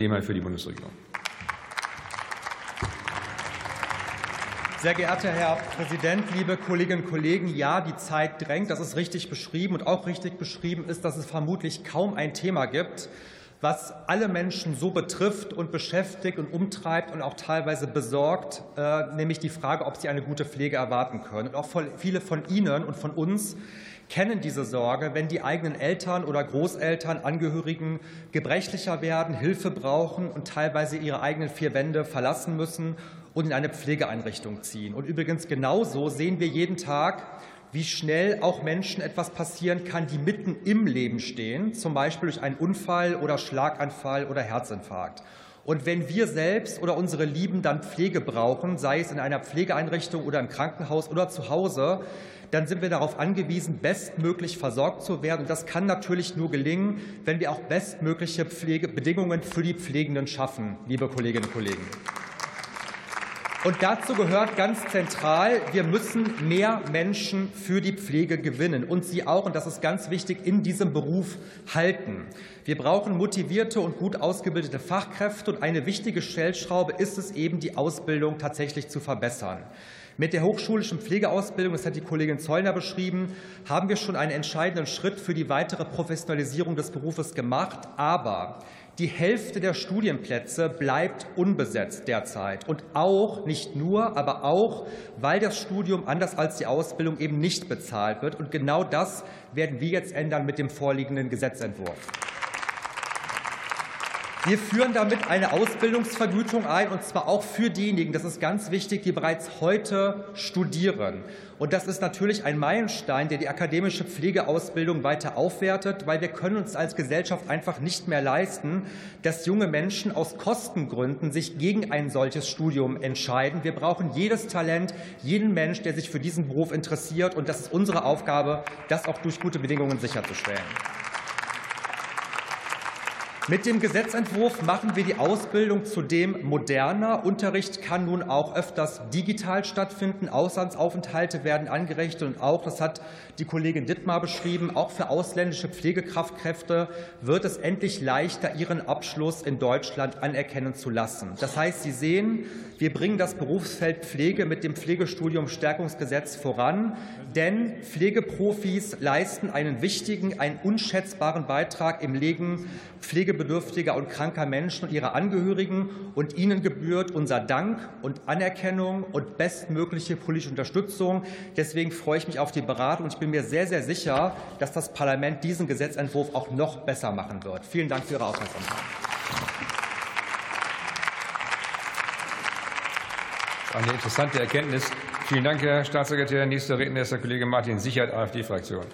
Lehmann für die Bundesregierung. Sehr geehrter Herr Präsident, liebe Kolleginnen und Kollegen! Ja, die Zeit drängt. Das ist richtig beschrieben. Und auch richtig beschrieben ist, dass es vermutlich kaum ein Thema gibt, was alle Menschen so betrifft und beschäftigt und umtreibt und auch teilweise besorgt, äh, nämlich die Frage, ob sie eine gute Pflege erwarten können. Und auch viele von Ihnen und von uns kennen diese Sorge, wenn die eigenen Eltern oder Großeltern, Angehörigen gebrechlicher werden, Hilfe brauchen und teilweise ihre eigenen vier Wände verlassen müssen und in eine Pflegeeinrichtung ziehen. Und übrigens genauso sehen wir jeden Tag, wie schnell auch Menschen etwas passieren kann, die mitten im Leben stehen, zum Beispiel durch einen Unfall oder Schlaganfall oder Herzinfarkt. Und wenn wir selbst oder unsere Lieben dann Pflege brauchen, sei es in einer Pflegeeinrichtung oder im Krankenhaus oder zu Hause, dann sind wir darauf angewiesen, bestmöglich versorgt zu werden. Und das kann natürlich nur gelingen, wenn wir auch bestmögliche Pflegebedingungen für die Pflegenden schaffen, liebe Kolleginnen und Kollegen. Und dazu gehört ganz zentral, wir müssen mehr Menschen für die Pflege gewinnen und sie auch, und das ist ganz wichtig, in diesem Beruf halten. Wir brauchen motivierte und gut ausgebildete Fachkräfte. Und eine wichtige Stellschraube ist es eben, die Ausbildung tatsächlich zu verbessern. Mit der hochschulischen Pflegeausbildung, das hat die Kollegin Zollner beschrieben, haben wir schon einen entscheidenden Schritt für die weitere Professionalisierung des Berufes gemacht. Aber die Hälfte der Studienplätze bleibt unbesetzt derzeit. Und auch, nicht nur, aber auch, weil das Studium anders als die Ausbildung eben nicht bezahlt wird. Und genau das werden wir jetzt ändern mit dem vorliegenden Gesetzentwurf. Wir führen damit eine Ausbildungsvergütung ein, und zwar auch für diejenigen, das ist ganz wichtig, die bereits heute studieren. Und das ist natürlich ein Meilenstein, der die akademische Pflegeausbildung weiter aufwertet, weil wir können uns als Gesellschaft einfach nicht mehr leisten, dass junge Menschen aus Kostengründen sich gegen ein solches Studium entscheiden. Wir brauchen jedes Talent, jeden Mensch, der sich für diesen Beruf interessiert. Und das ist unsere Aufgabe, das auch durch gute Bedingungen sicherzustellen. Mit dem Gesetzentwurf machen wir die Ausbildung zudem moderner. Unterricht kann nun auch öfters digital stattfinden. Auslandsaufenthalte werden angerechnet und auch, das hat die Kollegin Dittmar beschrieben, auch für ausländische Pflegekraftkräfte wird es endlich leichter, ihren Abschluss in Deutschland anerkennen zu lassen. Das heißt, Sie sehen, wir bringen das Berufsfeld Pflege mit dem Pflegestudium Stärkungsgesetz voran, denn Pflegeprofis leisten einen wichtigen, einen unschätzbaren Beitrag im Leben pflegebedürftiger und kranker Menschen und ihrer Angehörigen. Und ihnen gebührt unser Dank und Anerkennung und bestmögliche politische Unterstützung. Deswegen freue ich mich auf die Beratung. Ich bin mir sehr, sehr sicher, dass das Parlament diesen Gesetzentwurf auch noch besser machen wird. Vielen Dank für Ihre Aufmerksamkeit. Eine interessante Erkenntnis. Vielen Dank, Herr Staatssekretär. Nächster Redner ist der Kollege Martin Sichert, AfD-Fraktion.